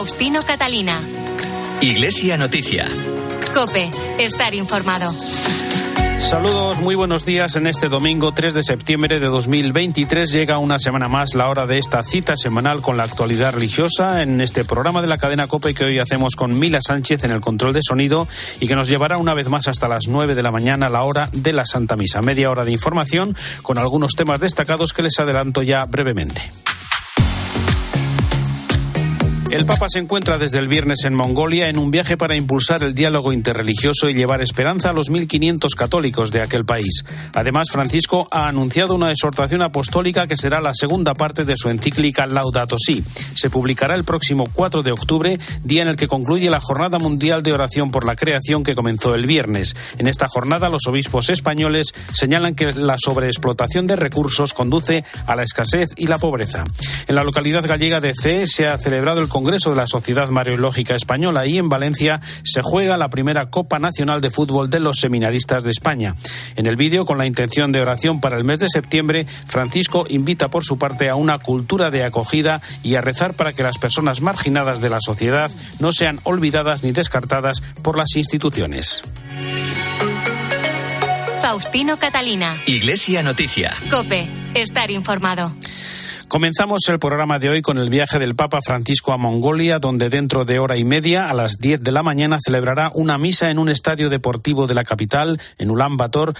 Faustino Catalina. Iglesia Noticia. Cope, estar informado. Saludos, muy buenos días. En este domingo 3 de septiembre de 2023 llega una semana más la hora de esta cita semanal con la actualidad religiosa en este programa de la cadena COPE que hoy hacemos con Mila Sánchez en el control de sonido y que nos llevará una vez más hasta las 9 de la mañana a la hora de la Santa Misa. Media hora de información con algunos temas destacados que les adelanto ya brevemente. El Papa se encuentra desde el viernes en Mongolia en un viaje para impulsar el diálogo interreligioso y llevar esperanza a los 1.500 católicos de aquel país. Además, Francisco ha anunciado una exhortación apostólica que será la segunda parte de su encíclica Laudato Si. Se publicará el próximo 4 de octubre, día en el que concluye la Jornada Mundial de Oración por la Creación que comenzó el viernes. En esta jornada, los obispos españoles señalan que la sobreexplotación de recursos conduce a la escasez y la pobreza. En la localidad gallega de C se ha celebrado el de la Sociedad Mariológica Española y en Valencia se juega la primera Copa Nacional de Fútbol de los Seminaristas de España. En el vídeo, con la intención de oración para el mes de septiembre, Francisco invita por su parte a una cultura de acogida y a rezar para que las personas marginadas de la sociedad no sean olvidadas ni descartadas por las instituciones. Faustino Catalina. Iglesia Noticia. Cope, estar informado. Comenzamos el programa de hoy con el viaje del Papa Francisco a Mongolia, donde dentro de hora y media, a las 10 de la mañana, celebrará una misa en un estadio deportivo de la capital, en Ulan Bator,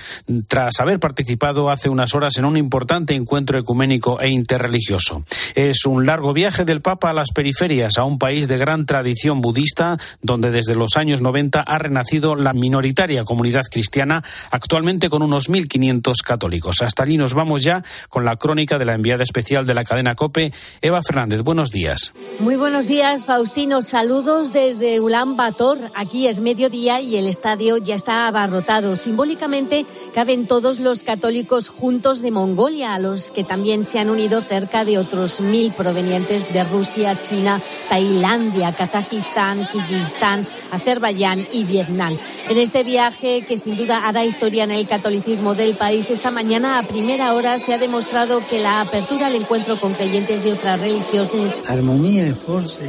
tras haber participado hace unas horas en un importante encuentro ecuménico e interreligioso. Es un largo viaje del Papa a las periferias, a un país de gran tradición budista, donde desde los años 90 ha renacido la minoritaria comunidad cristiana, actualmente con unos 1.500 católicos. Hasta allí nos vamos ya con la crónica de la enviada especial de la cadena COPE, Eva Fernández. Buenos días. Muy buenos días, Faustino. Saludos desde Ulan Bator. Aquí es mediodía y el estadio ya está abarrotado. Simbólicamente caben todos los católicos juntos de Mongolia, a los que también se han unido cerca de otros mil provenientes de Rusia, China, Tailandia, Kazajistán, Kirguistán, Azerbaiyán y Vietnam. En este viaje, que sin duda hará historia en el catolicismo del país, esta mañana a primera hora se ha demostrado que la apertura al encuentro con creyentes de otras religiones. Armonía de fuerza.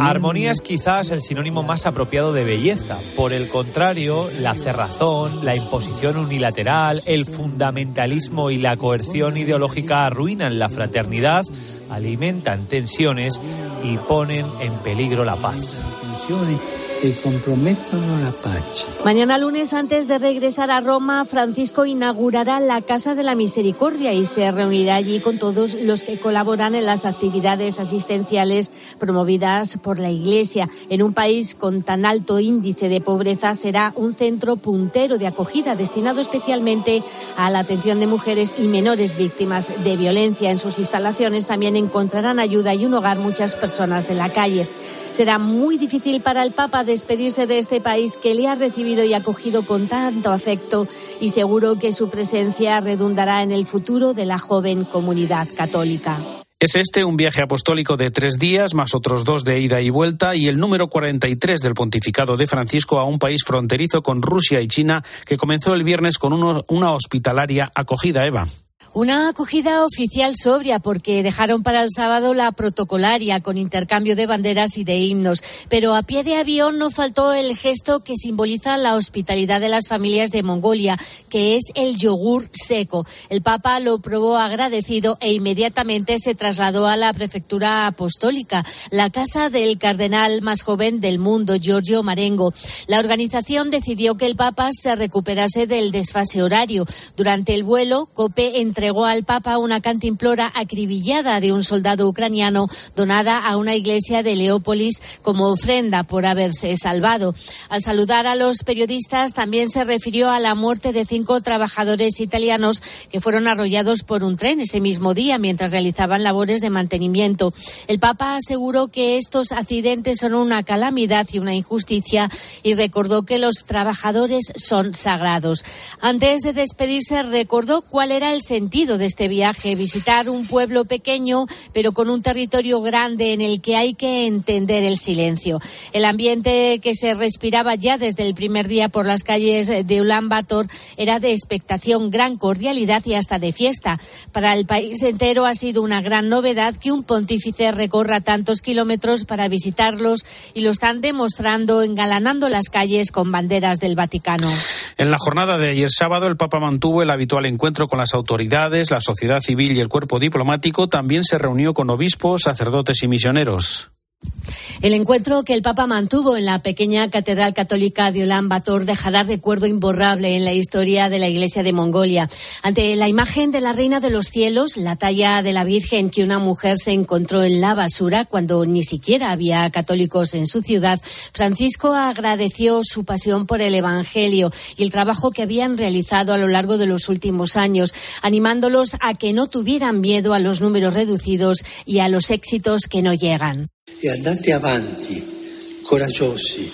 Armonía es quizás el sinónimo más apropiado de belleza. Por el contrario, la cerrazón, la imposición unilateral, el fundamentalismo y la coerción ideológica arruinan la fraternidad, alimentan tensiones y ponen en peligro la paz comprometan la. Mañana lunes, antes de regresar a Roma, Francisco inaugurará la Casa de la Misericordia y se reunirá allí con todos los que colaboran en las actividades asistenciales promovidas por la Iglesia. En un país con tan alto índice de pobreza, será un centro puntero de acogida destinado especialmente a la atención de mujeres y menores víctimas de violencia. En sus instalaciones también encontrarán ayuda y un hogar muchas personas de la calle. Será muy difícil para el Papa despedirse de este país que le ha recibido y acogido con tanto afecto y seguro que su presencia redundará en el futuro de la joven comunidad católica. Es este un viaje apostólico de tres días, más otros dos de ida y vuelta, y el número 43 del pontificado de Francisco a un país fronterizo con Rusia y China que comenzó el viernes con una hospitalaria acogida, Eva. Una acogida oficial sobria porque dejaron para el sábado la protocolaria con intercambio de banderas y de himnos. Pero a pie de avión no faltó el gesto que simboliza la hospitalidad de las familias de Mongolia, que es el yogur seco. El Papa lo probó agradecido e inmediatamente se trasladó a la prefectura apostólica, la casa del cardenal más joven del mundo, Giorgio Marengo. La organización decidió que el Papa se recuperase del desfase horario. Durante el vuelo, Cope entre entregó al Papa una cantimplora acribillada de un soldado ucraniano donada a una iglesia de Leópolis como ofrenda por haberse salvado. Al saludar a los periodistas también se refirió a la muerte de cinco trabajadores italianos que fueron arrollados por un tren ese mismo día mientras realizaban labores de mantenimiento. El Papa aseguró que estos accidentes son una calamidad y una injusticia y recordó que los trabajadores son sagrados. Antes de despedirse recordó cuál era el sentido sentido de este viaje, visitar un pueblo pequeño, pero con un territorio grande en el que hay que entender el silencio. El ambiente que se respiraba ya desde el primer día por las calles de Ulan Bator era de expectación, gran cordialidad y hasta de fiesta. Para el país entero ha sido una gran novedad que un pontífice recorra tantos kilómetros para visitarlos y lo están demostrando engalanando las calles con banderas del Vaticano. En la jornada de ayer sábado, el Papa mantuvo el habitual encuentro con las autoridades, la sociedad civil y el cuerpo diplomático. También se reunió con obispos, sacerdotes y misioneros. El encuentro que el Papa mantuvo en la pequeña Catedral Católica de Ulan Bator dejará recuerdo imborrable en la historia de la Iglesia de Mongolia. Ante la imagen de la Reina de los Cielos, la talla de la Virgen que una mujer se encontró en la basura cuando ni siquiera había católicos en su ciudad, Francisco agradeció su pasión por el Evangelio y el trabajo que habían realizado a lo largo de los últimos años, animándolos a que no tuvieran miedo a los números reducidos y a los éxitos que no llegan. E andate avanti, coraggiosi,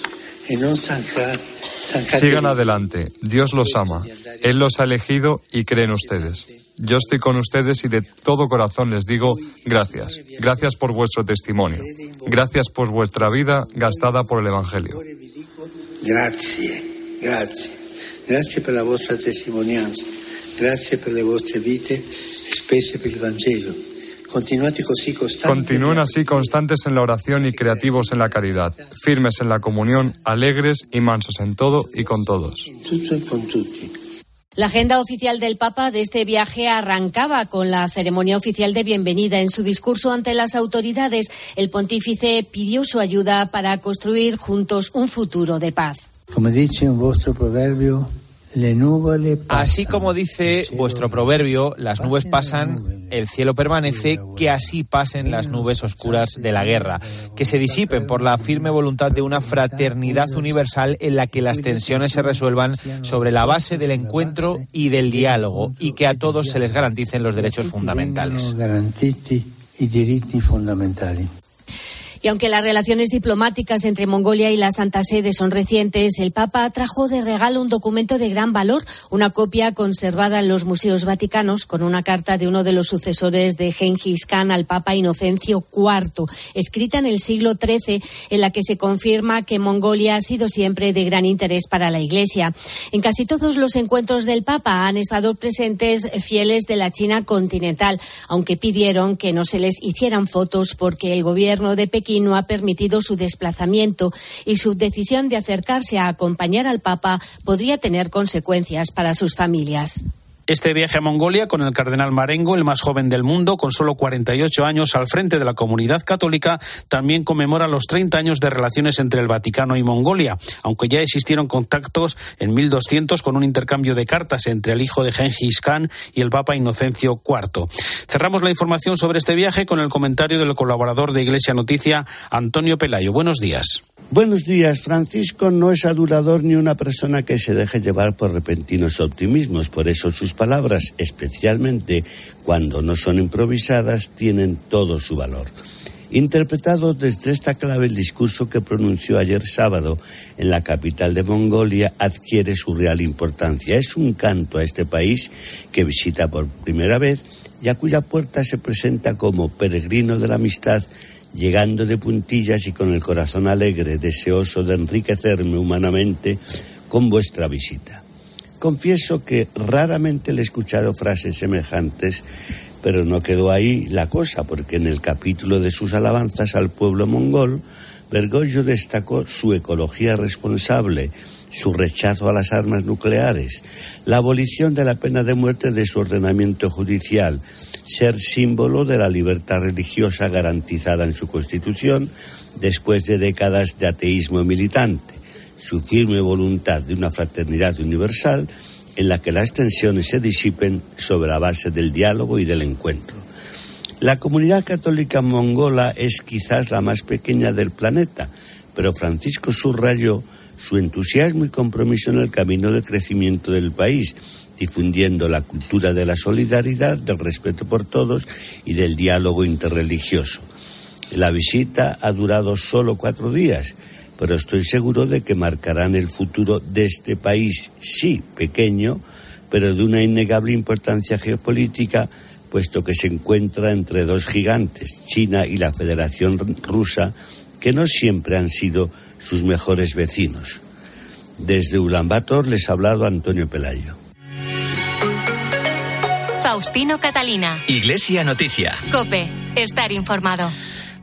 e non stanca- stancate. Sigan adelante, Dios los ama, Él los ha elegido y cree en ustedes. Yo estoy con ustedes y de todo corazón les digo gracias. Gracias por vuestro testimonio. Gracias por vuestra vida gastada por el Evangelio. Grazie, grazie. Grazie per la vostra testimonianza. Grazie per le vostre vite spese per il Vangelo. Continúen así constantes en la oración y creativos en la caridad, firmes en la comunión, alegres y mansos en todo y con todos. La agenda oficial del Papa de este viaje arrancaba con la ceremonia oficial de bienvenida. En su discurso ante las autoridades, el pontífice pidió su ayuda para construir juntos un futuro de paz. Come dice un vostro proverbio, Así como dice vuestro proverbio, las nubes pasan, el cielo permanece, que así pasen las nubes oscuras de la guerra, que se disipen por la firme voluntad de una fraternidad universal en la que las tensiones se resuelvan sobre la base del encuentro y del diálogo y que a todos se les garanticen los derechos fundamentales. Y aunque las relaciones diplomáticas entre Mongolia y la Santa Sede son recientes, el Papa trajo de regalo un documento de gran valor, una copia conservada en los museos vaticanos con una carta de uno de los sucesores de Genghis Khan al Papa Inocencio IV, escrita en el siglo XIII, en la que se confirma que Mongolia ha sido siempre de gran interés para la Iglesia. En casi todos los encuentros del Papa han estado presentes fieles de la China continental, aunque pidieron que no se les hicieran fotos porque el gobierno de Pekín no ha permitido su desplazamiento y su decisión de acercarse a acompañar al Papa podría tener consecuencias para sus familias. Este viaje a Mongolia con el cardenal Marengo, el más joven del mundo, con solo 48 años al frente de la comunidad católica, también conmemora los 30 años de relaciones entre el Vaticano y Mongolia, aunque ya existieron contactos en 1200 con un intercambio de cartas entre el hijo de Genghis Khan y el Papa Inocencio IV. Cerramos la información sobre este viaje con el comentario del colaborador de Iglesia Noticia, Antonio Pelayo. Buenos días. Buenos días. Francisco no es adulador ni una persona que se deje llevar por repentinos optimismos. Por eso sus palabras, especialmente cuando no son improvisadas, tienen todo su valor. Interpretado desde esta clave, el discurso que pronunció ayer sábado en la capital de Mongolia adquiere su real importancia. Es un canto a este país que visita por primera vez y a cuya puerta se presenta como peregrino de la amistad llegando de puntillas y con el corazón alegre, deseoso de enriquecerme humanamente con vuestra visita. Confieso que raramente le he escuchado frases semejantes, pero no quedó ahí la cosa, porque en el capítulo de sus alabanzas al pueblo mongol, Bergoglio destacó su ecología responsable, su rechazo a las armas nucleares, la abolición de la pena de muerte de su ordenamiento judicial, ser símbolo de la libertad religiosa garantizada en su Constitución después de décadas de ateísmo militante, su firme voluntad de una fraternidad universal en la que las tensiones se disipen sobre la base del diálogo y del encuentro. La comunidad católica mongola es quizás la más pequeña del planeta, pero Francisco subrayó su entusiasmo y compromiso en el camino de crecimiento del país, difundiendo la cultura de la solidaridad, del respeto por todos y del diálogo interreligioso. La visita ha durado solo cuatro días, pero estoy seguro de que marcarán el futuro de este país, sí, pequeño, pero de una innegable importancia geopolítica, puesto que se encuentra entre dos gigantes, China y la Federación Rusa, que no siempre han sido sus mejores vecinos. Desde Ulaanbaatar les ha hablado Antonio Pelayo. Faustino Catalina. Iglesia Noticia. Cope. Estar informado.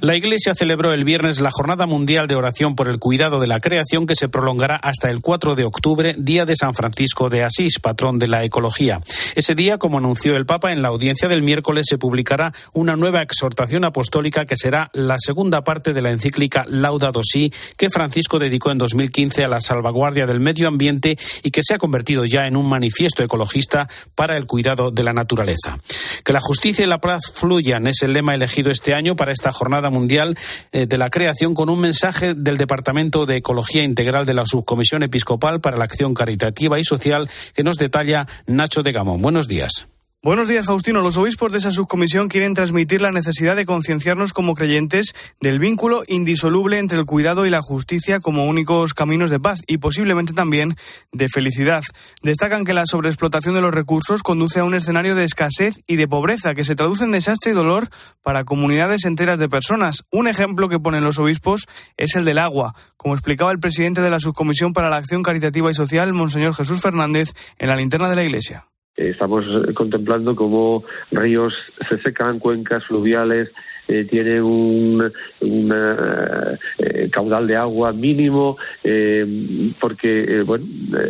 La Iglesia celebró el viernes la Jornada Mundial de Oración por el Cuidado de la Creación que se prolongará hasta el 4 de octubre, día de San Francisco de Asís, patrón de la ecología. Ese día, como anunció el Papa en la audiencia del miércoles, se publicará una nueva exhortación apostólica que será la segunda parte de la encíclica Laudato Si que Francisco dedicó en 2015 a la salvaguardia del medio ambiente y que se ha convertido ya en un manifiesto ecologista para el cuidado de la naturaleza. Que la justicia y la paz fluyan es el lema elegido este año para esta jornada Mundial eh, de la Creación con un mensaje del Departamento de Ecología Integral de la Subcomisión Episcopal para la Acción Caritativa y Social que nos detalla Nacho de Gamón. Buenos días. Buenos días, Faustino. Los obispos de esa subcomisión quieren transmitir la necesidad de concienciarnos como creyentes del vínculo indisoluble entre el cuidado y la justicia como únicos caminos de paz y posiblemente también de felicidad. Destacan que la sobreexplotación de los recursos conduce a un escenario de escasez y de pobreza que se traduce en desastre y dolor para comunidades enteras de personas. Un ejemplo que ponen los obispos es el del agua, como explicaba el presidente de la subcomisión para la acción caritativa y social, Monseñor Jesús Fernández, en la linterna de la Iglesia. Estamos contemplando cómo ríos se secan, cuencas fluviales eh, tienen un, eh, caudal de agua mínimo, eh, porque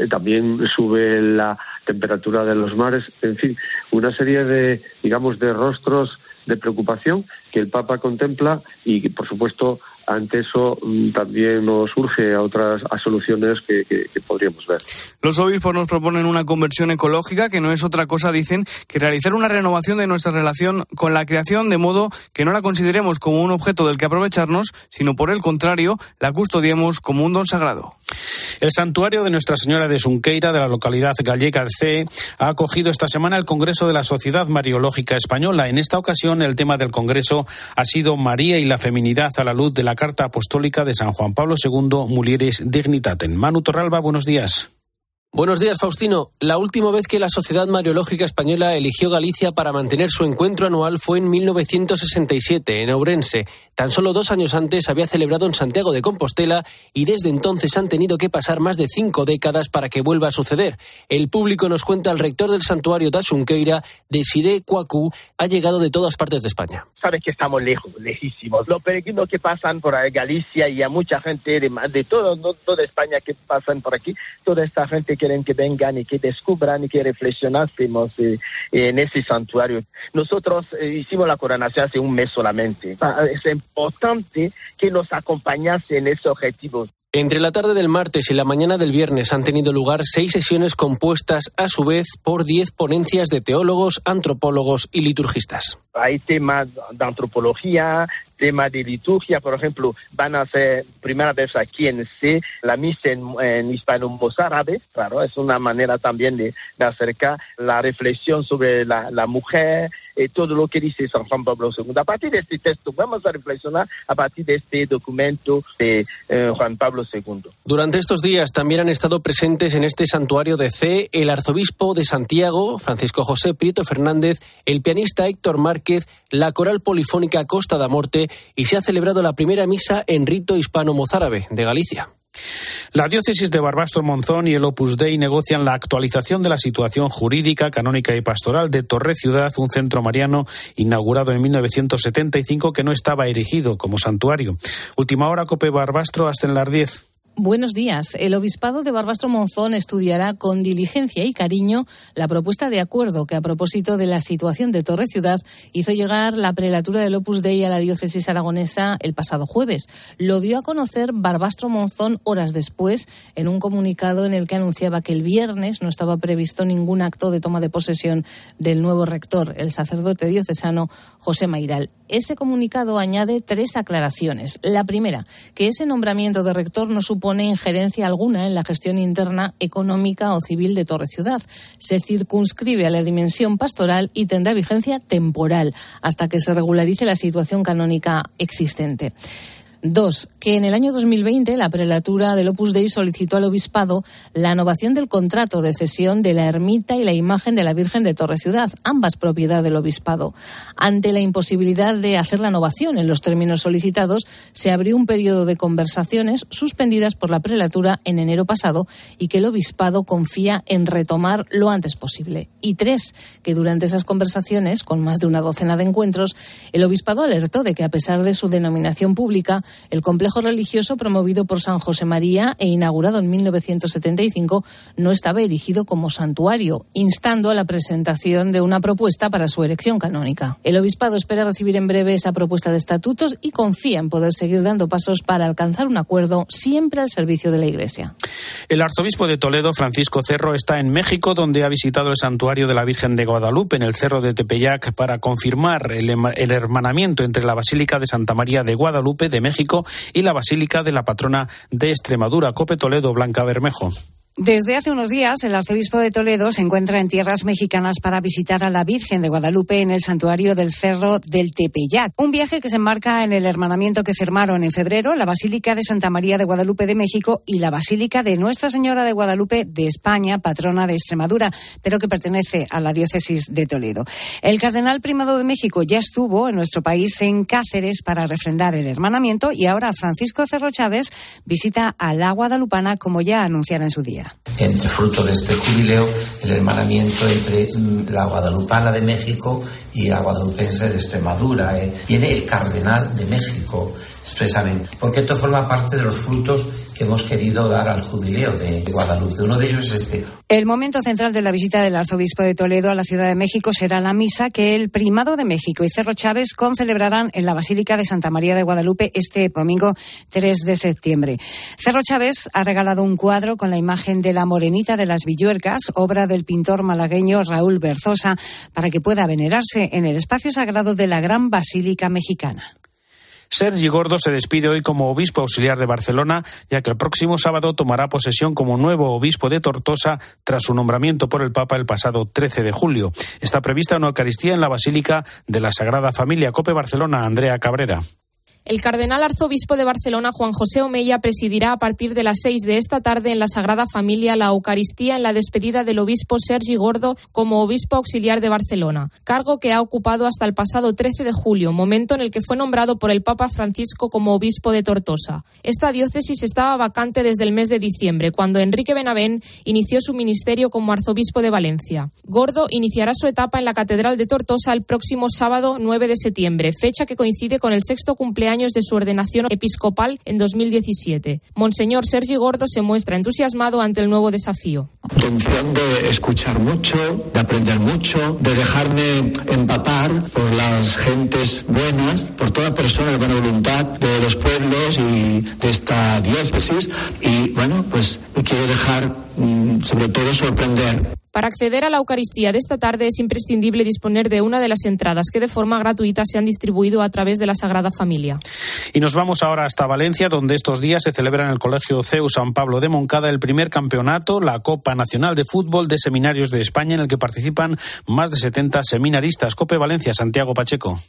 también sube la temperatura de los mares, en fin, una serie de, digamos, de rostros de preocupación que el Papa contempla y, por supuesto, ante eso mm, también nos surge a otras soluciones que, podríamos ver. Los obispos nos proponen una conversión ecológica que no es otra cosa, dicen, que realizar una renovación de nuestra relación con la creación de modo que no la consideremos como un objeto del que aprovecharnos, sino por el contrario, la custodiemos como un don sagrado. El santuario de Nuestra Señora de Sunqueira, de la localidad gallega de C, ha acogido esta semana el Congreso de la Sociedad Mariológica Española. En esta ocasión, el tema del Congreso ha sido María y la feminidad a la luz de la Carta Apostólica de San Juan Pablo II, Mulieres Dignitatem. Manu Torralba, buenos días. Buenos días, Faustino. La última vez que la Sociedad Mariológica Española eligió Galicia para mantener su encuentro anual fue en 1967, en Ourense. Tan solo dos años antes había celebrado en Santiago de Compostela y desde entonces han tenido que pasar más de cinco décadas para que vuelva a suceder. El público nos cuenta el rector del santuario de Asunqueira, Desiré Cuacú, ha llegado de todas partes de España. Sabes que estamos lejos, lejísimos. Los peregrinos que pasan por Galicia y a mucha gente de, de todo, toda España que pasan por aquí, toda esta gente quieren que vengan y que descubran y que reflexionásemos eh, en ese santuario. Nosotros eh, hicimos la coronación hace un mes solamente. Ah, es importante que nos acompañase en ese objetivo. Entre la tarde del martes y la mañana del viernes han tenido lugar seis sesiones compuestas a su vez por diez ponencias de teólogos, antropólogos y liturgistas. Hay temas de antropología, temas de liturgia, por ejemplo, van a hacer primera vez aquí en C la misa en, hispano-mozárabe, claro, es una manera también de, acercar la reflexión sobre la, mujer, y eh, todo lo que dice San Juan Pablo II. A partir de este texto vamos a reflexionar a partir de este documento de eh, Juan Pablo II. Durante estos días también han estado presentes en este santuario de C el arzobispo de Santiago, Francisco José Prieto Fernández, el pianista Héctor Márquez, la coral polifónica Costa da Morte y se ha celebrado la primera misa en rito hispano-mozárabe de Galicia. La diócesis de Barbastro Monzón y el Opus Dei negocian la actualización de la situación jurídica, canónica y pastoral de Torre Ciudad, un centro mariano inaugurado en 1975 que no estaba erigido como santuario. Última hora, Cope Barbastro, hasta en las 10. Buenos días. El obispado de Barbastro Monzón estudiará con diligencia y cariño la propuesta de acuerdo que, a propósito de la situación de Torre Ciudad, hizo llegar la prelatura del Opus Dei a la diócesis aragonesa el pasado jueves. Lo dio a conocer Barbastro Monzón horas después en un comunicado en el que anunciaba que el viernes no estaba previsto ningún acto de toma de posesión del nuevo rector, el sacerdote diocesano José Mairal. Ese comunicado añade tres aclaraciones. La primera, que ese nombramiento de rector no supone supone injerencia alguna en la gestión interna, económica o civil de Torre Ciudad. Se circunscribe a la dimensión pastoral y tendrá vigencia temporal hasta que se regularice la situación canónica existente. Dos, que en el año 2020 la prelatura del Opus Dei solicitó al obispado la innovación del contrato de cesión de la ermita y la imagen de la Virgen de Torre Ciudad, ambas propiedad del obispado. Ante la imposibilidad de hacer la innovación en los términos solicitados, se abrió un periodo de conversaciones suspendidas por la prelatura en enero pasado y que el obispado confía en retomar lo antes posible. Y tres, que durante esas conversaciones, con más de una docena de encuentros, el obispado alertó de que a pesar de su denominación pública, el complejo religioso promovido por San José María e inaugurado en 1975 no estaba erigido como santuario, instando a la presentación de una propuesta para su erección canónica. El obispado espera recibir en breve esa propuesta de estatutos y confía en poder seguir dando pasos para alcanzar un acuerdo siempre al servicio de la Iglesia. El arzobispo de Toledo, Francisco Cerro, está en México, donde ha visitado el santuario de la Virgen de Guadalupe en el cerro de Tepeyac para confirmar el, el hermanamiento entre la Basílica de Santa María de Guadalupe de México y la Basílica de la Patrona de Extremadura, Cope Toledo, Blanca Bermejo. Desde hace unos días, el arzobispo de Toledo se encuentra en tierras mexicanas para visitar a la Virgen de Guadalupe en el santuario del Cerro del Tepeyac. Un viaje que se enmarca en el hermanamiento que firmaron en febrero la Basílica de Santa María de Guadalupe de México y la Basílica de Nuestra Señora de Guadalupe de España, patrona de Extremadura, pero que pertenece a la diócesis de Toledo. El cardenal primado de México ya estuvo en nuestro país en Cáceres para refrendar el hermanamiento y ahora Francisco Cerro Chávez visita a la guadalupana como ya anunciara en su día. Entre fruto de este jubileo, el hermanamiento entre mm, la guadalupana de México y la guadalupense de Extremadura. ¿eh? Viene el cardenal de México expresamente, porque esto forma parte de los frutos que hemos querido dar al jubileo de Guadalupe. Uno de ellos es este. El momento central de la visita del arzobispo de Toledo a la Ciudad de México será la misa que el primado de México y Cerro Chávez concelebrarán en la Basílica de Santa María de Guadalupe este domingo 3 de septiembre. Cerro Chávez ha regalado un cuadro con la imagen de la Morenita de las Villuercas, obra del pintor malagueño Raúl Berzosa, para que pueda venerarse en el espacio sagrado de la Gran Basílica Mexicana. Sergi Gordo se despide hoy como obispo auxiliar de Barcelona, ya que el próximo sábado tomará posesión como nuevo obispo de Tortosa tras su nombramiento por el Papa el pasado 13 de julio. Está prevista una Eucaristía en la Basílica de la Sagrada Familia Cope Barcelona, Andrea Cabrera. El cardenal arzobispo de Barcelona, Juan José Omeya, presidirá a partir de las seis de esta tarde en la Sagrada Familia la Eucaristía en la despedida del obispo Sergi Gordo como obispo auxiliar de Barcelona, cargo que ha ocupado hasta el pasado 13 de julio, momento en el que fue nombrado por el Papa Francisco como obispo de Tortosa. Esta diócesis estaba vacante desde el mes de diciembre, cuando Enrique Benavén inició su ministerio como arzobispo de Valencia. Gordo iniciará su etapa en la Catedral de Tortosa el próximo sábado 9 de septiembre, fecha que coincide con el sexto cumpleaños de su ordenación episcopal en 2017. Monseñor Sergi Gordo se muestra entusiasmado ante el nuevo desafío. Intención de escuchar mucho, de aprender mucho, de dejarme empapar por las gentes buenas, por toda persona de buena voluntad de los pueblos y de esta diócesis. Y bueno, pues quiero dejar mm, sobre todo sorprender. Para acceder a la Eucaristía de esta tarde es imprescindible disponer de una de las entradas que de forma gratuita se han distribuido a través de la Sagrada Familia. Y nos vamos ahora hasta Valencia, donde estos días se celebra en el Colegio CEU San Pablo de Moncada el primer campeonato, la Copa Nacional de Fútbol de Seminarios de España, en el que participan más de 70 seminaristas. Cope Valencia, Santiago Pacheco.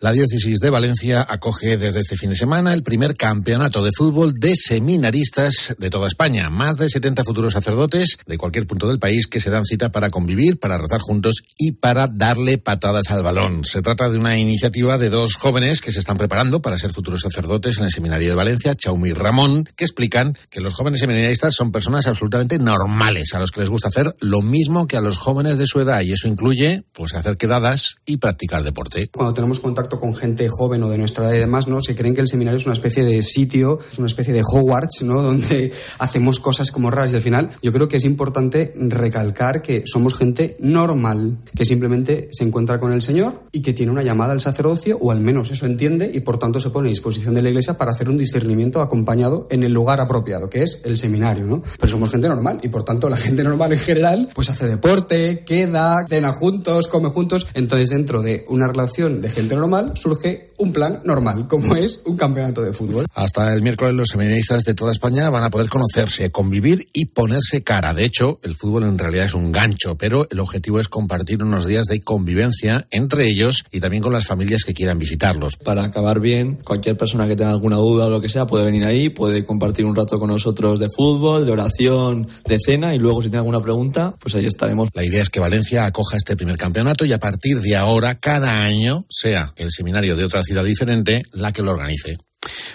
La diócesis de Valencia acoge desde este fin de semana el primer campeonato de fútbol de seminaristas de toda España. Más de 70 futuros sacerdotes de cualquier punto del país que se dan cita para convivir, para rezar juntos y para darle patadas al balón. Se trata de una iniciativa de dos jóvenes que se están preparando para ser futuros sacerdotes en el seminario de Valencia, Chaumi y Ramón, que explican que los jóvenes seminaristas son personas absolutamente normales, a los que les gusta hacer lo mismo que a los jóvenes de su edad y eso incluye pues hacer quedadas y practicar deporte. Cuando tenemos con gente joven o de nuestra edad y demás, ¿no? Se creen que el seminario es una especie de sitio, es una especie de Hogwarts, ¿no? Donde hacemos cosas como raras y al final yo creo que es importante recalcar que somos gente normal, que simplemente se encuentra con el Señor y que tiene una llamada al sacerdocio, o al menos eso entiende, y por tanto se pone a disposición de la Iglesia para hacer un discernimiento acompañado en el lugar apropiado, que es el seminario, ¿no? Pero somos gente normal y por tanto la gente normal en general pues hace deporte, queda, cena juntos, come juntos, entonces dentro de una relación de gente normal surge un plan normal, como es un campeonato de fútbol. Hasta el miércoles los seminaristas de toda España van a poder conocerse, convivir y ponerse cara. De hecho, el fútbol en realidad es un gancho, pero el objetivo es compartir unos días de convivencia entre ellos y también con las familias que quieran visitarlos. Para acabar bien, cualquier persona que tenga alguna duda o lo que sea puede venir ahí, puede compartir un rato con nosotros de fútbol, de oración, de cena y luego si tiene alguna pregunta, pues ahí estaremos. La idea es que Valencia acoja este primer campeonato y a partir de ahora, cada año, sea el seminario de otras diferente la que lo organice.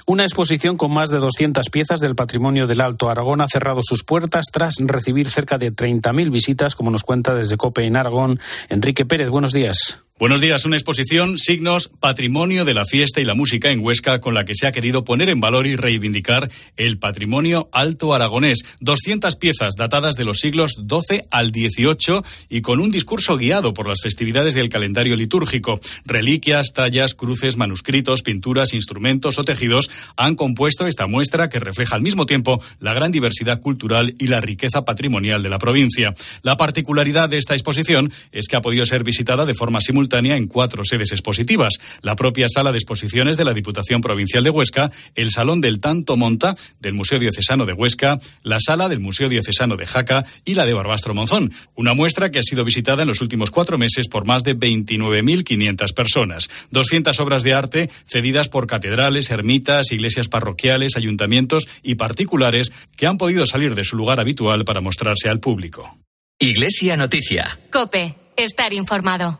Una exposición con más de 200 piezas del patrimonio del Alto Aragón ha cerrado sus puertas tras recibir cerca de 30.000 visitas, como nos cuenta desde COPE en Aragón. Enrique Pérez, buenos días. Buenos días. Una exposición, signos, patrimonio de la fiesta y la música en Huesca, con la que se ha querido poner en valor y reivindicar el patrimonio alto aragonés. 200 piezas datadas de los siglos XII al XVIII y con un discurso guiado por las festividades del calendario litúrgico. Reliquias, tallas, cruces, manuscritos, pinturas, instrumentos o tejidos han compuesto esta muestra que refleja al mismo tiempo la gran diversidad cultural y la riqueza patrimonial de la provincia. La particularidad de esta exposición es que ha podido ser visitada de forma simultánea en cuatro sedes expositivas. La propia sala de exposiciones de la Diputación Provincial de Huesca, el Salón del Tanto Monta del Museo Diocesano de Huesca, la sala del Museo Diocesano de Jaca y la de Barbastro Monzón. Una muestra que ha sido visitada en los últimos cuatro meses por más de 29.500 personas. 200 obras de arte cedidas por catedrales, ermitas, iglesias parroquiales, ayuntamientos y particulares que han podido salir de su lugar habitual para mostrarse al público. Iglesia Noticia. Cope. Estar informado.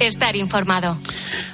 Estar informado.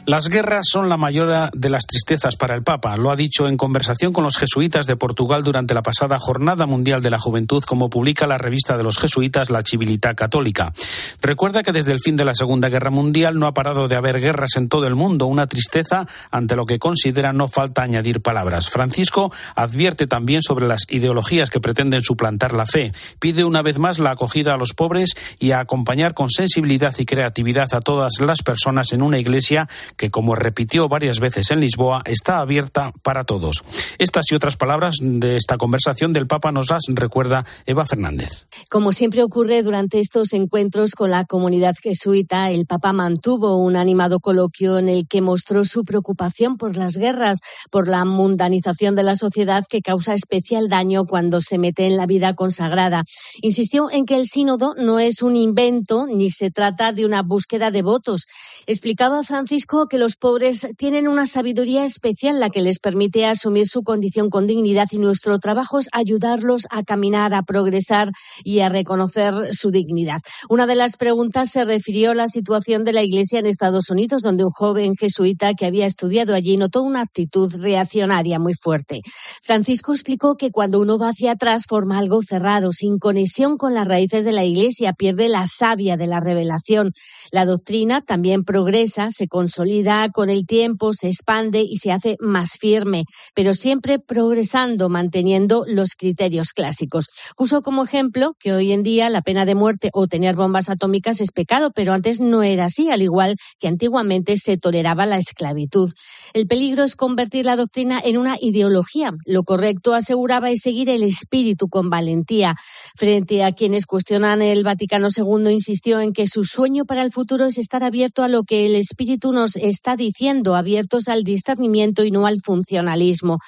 Las guerras son la mayor de las tristezas para el Papa. Lo ha dicho en conversación con los jesuitas de Portugal durante la pasada Jornada Mundial de la Juventud, como publica la revista de los jesuitas La Civilità Católica. Recuerda que desde el fin de la Segunda Guerra Mundial no ha parado de haber guerras en todo el mundo, una tristeza ante lo que considera no falta añadir palabras. Francisco advierte también sobre las ideologías que pretenden suplantar la fe. Pide una vez más la acogida a los pobres y a acompañar con sensibilidad y creatividad a todas las personas en una iglesia que, como repitió varias veces en Lisboa, está abierta para todos. Estas y otras palabras de esta conversación del Papa nos las recuerda Eva Fernández. Como siempre ocurre durante estos encuentros con la comunidad jesuita, el Papa mantuvo un animado coloquio en el que mostró su preocupación por las guerras, por la mundanización de la sociedad que causa especial daño cuando se mete en la vida consagrada. Insistió en que el sínodo no es un invento ni se trata de una búsqueda de votos. muchos Explicaba Francisco que los pobres tienen una sabiduría especial la que les permite asumir su condición con dignidad y nuestro trabajo es ayudarlos a caminar, a progresar y a reconocer su dignidad. Una de las preguntas se refirió a la situación de la Iglesia en Estados Unidos, donde un joven jesuita que había estudiado allí notó una actitud reaccionaria muy fuerte. Francisco explicó que cuando uno va hacia atrás forma algo cerrado, sin conexión con las raíces de la Iglesia, pierde la savia de la revelación. La doctrina también progresa, se consolida con el tiempo, se expande y se hace más firme, pero siempre progresando, manteniendo los criterios clásicos. Puso como ejemplo que hoy en día la pena de muerte o tener bombas atómicas es pecado, pero antes no era así, al igual que antiguamente se toleraba la esclavitud. El peligro es convertir la doctrina en una ideología. Lo correcto, aseguraba, es seguir el espíritu con valentía. Frente a quienes cuestionan el Vaticano II, insistió en que su sueño para el futuro es estar abierto a lo que el espíritu nos está diciendo, abiertos al discernimiento y no al funcionalismo.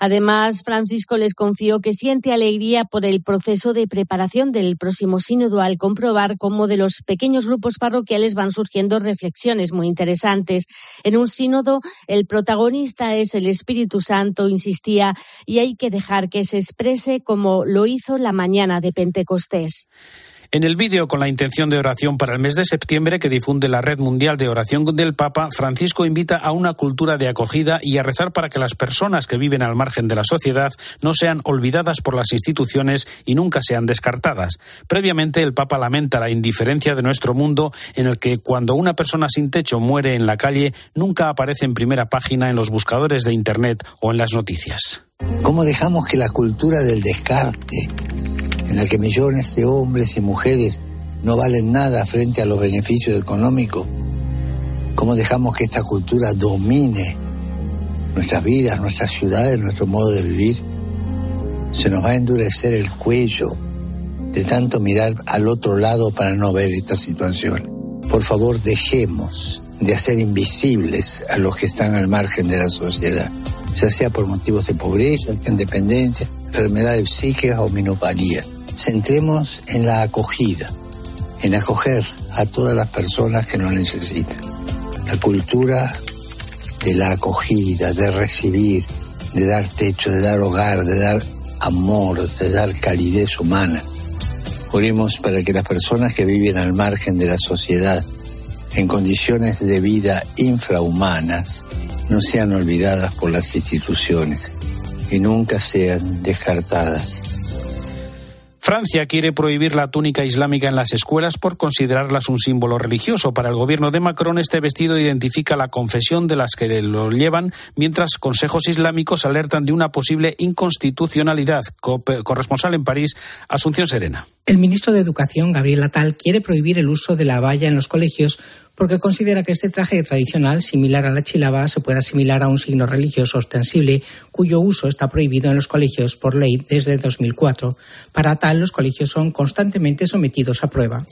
Además, Francisco les confió que siente alegría por el proceso de preparación del próximo sínodo al comprobar cómo de los pequeños grupos parroquiales van surgiendo reflexiones muy interesantes. En un sínodo, el protagonista es el Espíritu Santo, insistía, y hay que dejar que se exprese como lo hizo la mañana de Pentecostés. En el vídeo con la intención de oración para el mes de septiembre que difunde la Red Mundial de Oración del Papa, Francisco invita a una cultura de acogida y a rezar para que las personas que viven al margen de la sociedad no sean olvidadas por las instituciones y nunca sean descartadas. Previamente, el Papa lamenta la indiferencia de nuestro mundo en el que cuando una persona sin techo muere en la calle nunca aparece en primera página en los buscadores de Internet o en las noticias. ¿Cómo dejamos que la cultura del descarte, en la que millones de hombres y mujeres no valen nada frente a los beneficios económicos, cómo dejamos que esta cultura domine nuestras vidas, nuestras ciudades, nuestro modo de vivir, se nos va a endurecer el cuello de tanto mirar al otro lado para no ver esta situación. Por favor, dejemos de hacer invisibles a los que están al margen de la sociedad, ya sea por motivos de pobreza, independencia, enfermedades psíquicas o minopalía. Centremos en la acogida, en acoger a todas las personas que lo necesitan. La cultura de la acogida, de recibir, de dar techo, de dar hogar, de dar amor, de dar calidez humana. Oremos para que las personas que viven al margen de la sociedad, en condiciones de vida infrahumanas, no sean olvidadas por las instituciones y nunca sean descartadas. Francia quiere prohibir la túnica islámica en las escuelas por considerarlas un símbolo religioso. Para el gobierno de Macron, este vestido identifica la confesión de las que lo llevan, mientras consejos islámicos alertan de una posible inconstitucionalidad. Corresponsal en París, Asunción Serena. El ministro de Educación, Gabriel Attal, quiere prohibir el uso de la valla en los colegios porque considera que este traje tradicional, similar a la chilaba, se puede asimilar a un signo religioso ostensible, cuyo uso está prohibido en los colegios por ley desde 2004. Para tal, los colegios son constantemente sometidos a prueba.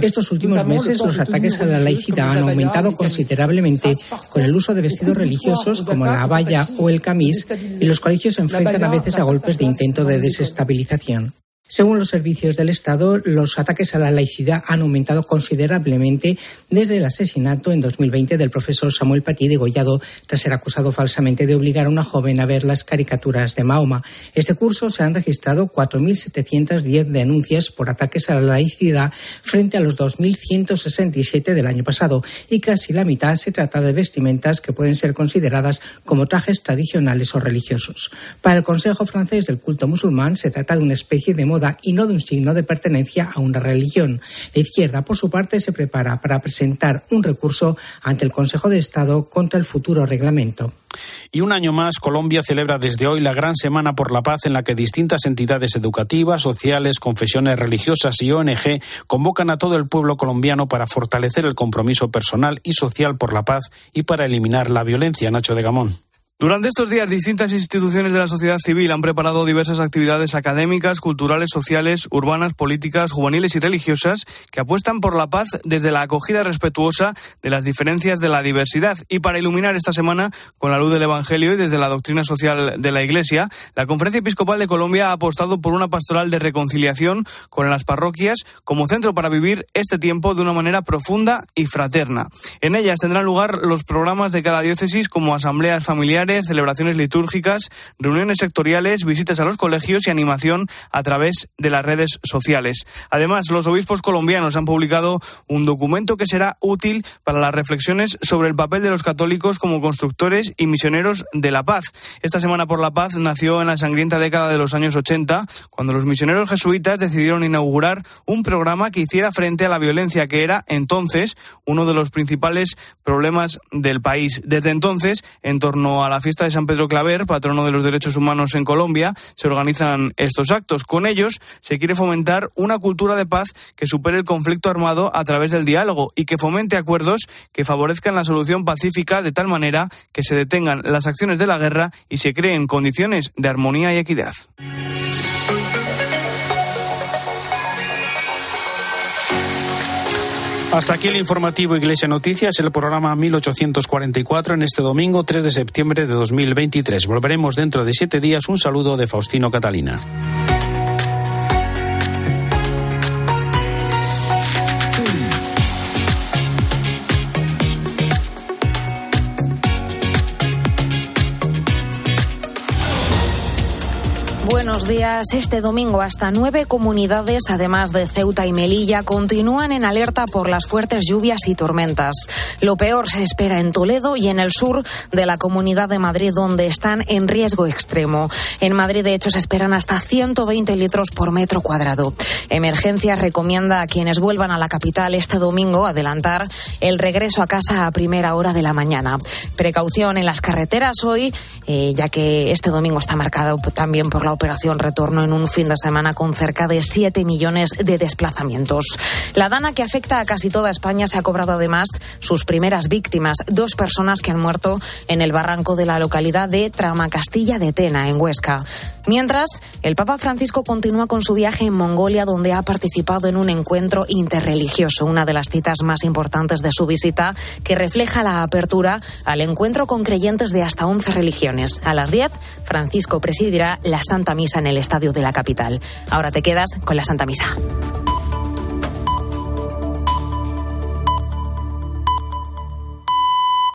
Estos últimos meses, los ataques a la laicidad han aumentado considerablemente con el uso de vestidos religiosos como la abaya o el camis, y los colegios se enfrentan a veces a golpes de intento de desestabilización. Según los servicios del Estado, los ataques a la laicidad han aumentado considerablemente desde el asesinato en 2020 del profesor Samuel Paty degollado tras ser acusado falsamente de obligar a una joven a ver las caricaturas de Mahoma. Este curso se han registrado 4.710 denuncias por ataques a la laicidad frente a los 2.167 del año pasado y casi la mitad se trata de vestimentas que pueden ser consideradas como trajes tradicionales o religiosos. Para el Consejo francés del culto musulmán se trata de una especie de y no de un signo de pertenencia a una religión. La izquierda, por su parte, se prepara para presentar un recurso ante el Consejo de Estado contra el futuro reglamento. Y un año más, Colombia celebra desde hoy la Gran Semana por la Paz en la que distintas entidades educativas, sociales, confesiones religiosas y ONG convocan a todo el pueblo colombiano para fortalecer el compromiso personal y social por la paz y para eliminar la violencia. Nacho de Gamón. Durante estos días, distintas instituciones de la sociedad civil han preparado diversas actividades académicas, culturales, sociales, urbanas, políticas, juveniles y religiosas que apuestan por la paz desde la acogida respetuosa de las diferencias de la diversidad. Y para iluminar esta semana con la luz del Evangelio y desde la doctrina social de la Iglesia, la Conferencia Episcopal de Colombia ha apostado por una pastoral de reconciliación con las parroquias como centro para vivir este tiempo de una manera profunda y fraterna. En ellas tendrán lugar los programas de cada diócesis como asambleas familiares, celebraciones litúrgicas, reuniones sectoriales, visitas a los colegios y animación a través de las redes sociales. Además, los obispos colombianos han publicado un documento que será útil para las reflexiones sobre el papel de los católicos como constructores y misioneros de la paz. Esta Semana por la Paz nació en la sangrienta década de los años 80, cuando los misioneros jesuitas decidieron inaugurar un programa que hiciera frente a la violencia que era entonces uno de los principales problemas del país. Desde entonces, en torno a la fiesta de San Pedro Claver, patrono de los derechos humanos en Colombia, se organizan estos actos. Con ellos se quiere fomentar una cultura de paz que supere el conflicto armado a través del diálogo y que fomente acuerdos que favorezcan la solución pacífica de tal manera que se detengan las acciones de la guerra y se creen condiciones de armonía y equidad. Hasta aquí el informativo Iglesia Noticias, el programa 1844 en este domingo 3 de septiembre de 2023. Volveremos dentro de siete días. Un saludo de Faustino Catalina. Días. Este domingo hasta nueve comunidades, además de Ceuta y Melilla, continúan en alerta por las fuertes lluvias y tormentas. Lo peor se espera en Toledo y en el sur de la Comunidad de Madrid, donde están en riesgo extremo. En Madrid, de hecho, se esperan hasta 120 litros por metro cuadrado. Emergencias recomienda a quienes vuelvan a la capital este domingo adelantar el regreso a casa a primera hora de la mañana. Precaución en las carreteras hoy, eh, ya que este domingo está marcado también por la operación retorno en un fin de semana con cerca de 7 millones de desplazamientos. La dana que afecta a casi toda España se ha cobrado además sus primeras víctimas, dos personas que han muerto en el barranco de la localidad de Tramacastilla de Tena, en Huesca. Mientras, el Papa Francisco continúa con su viaje en Mongolia, donde ha participado en un encuentro interreligioso, una de las citas más importantes de su visita, que refleja la apertura al encuentro con creyentes de hasta 11 religiones. A las 10, Francisco presidirá la Santa Misa en el estadio de la capital. Ahora te quedas con la Santa Misa.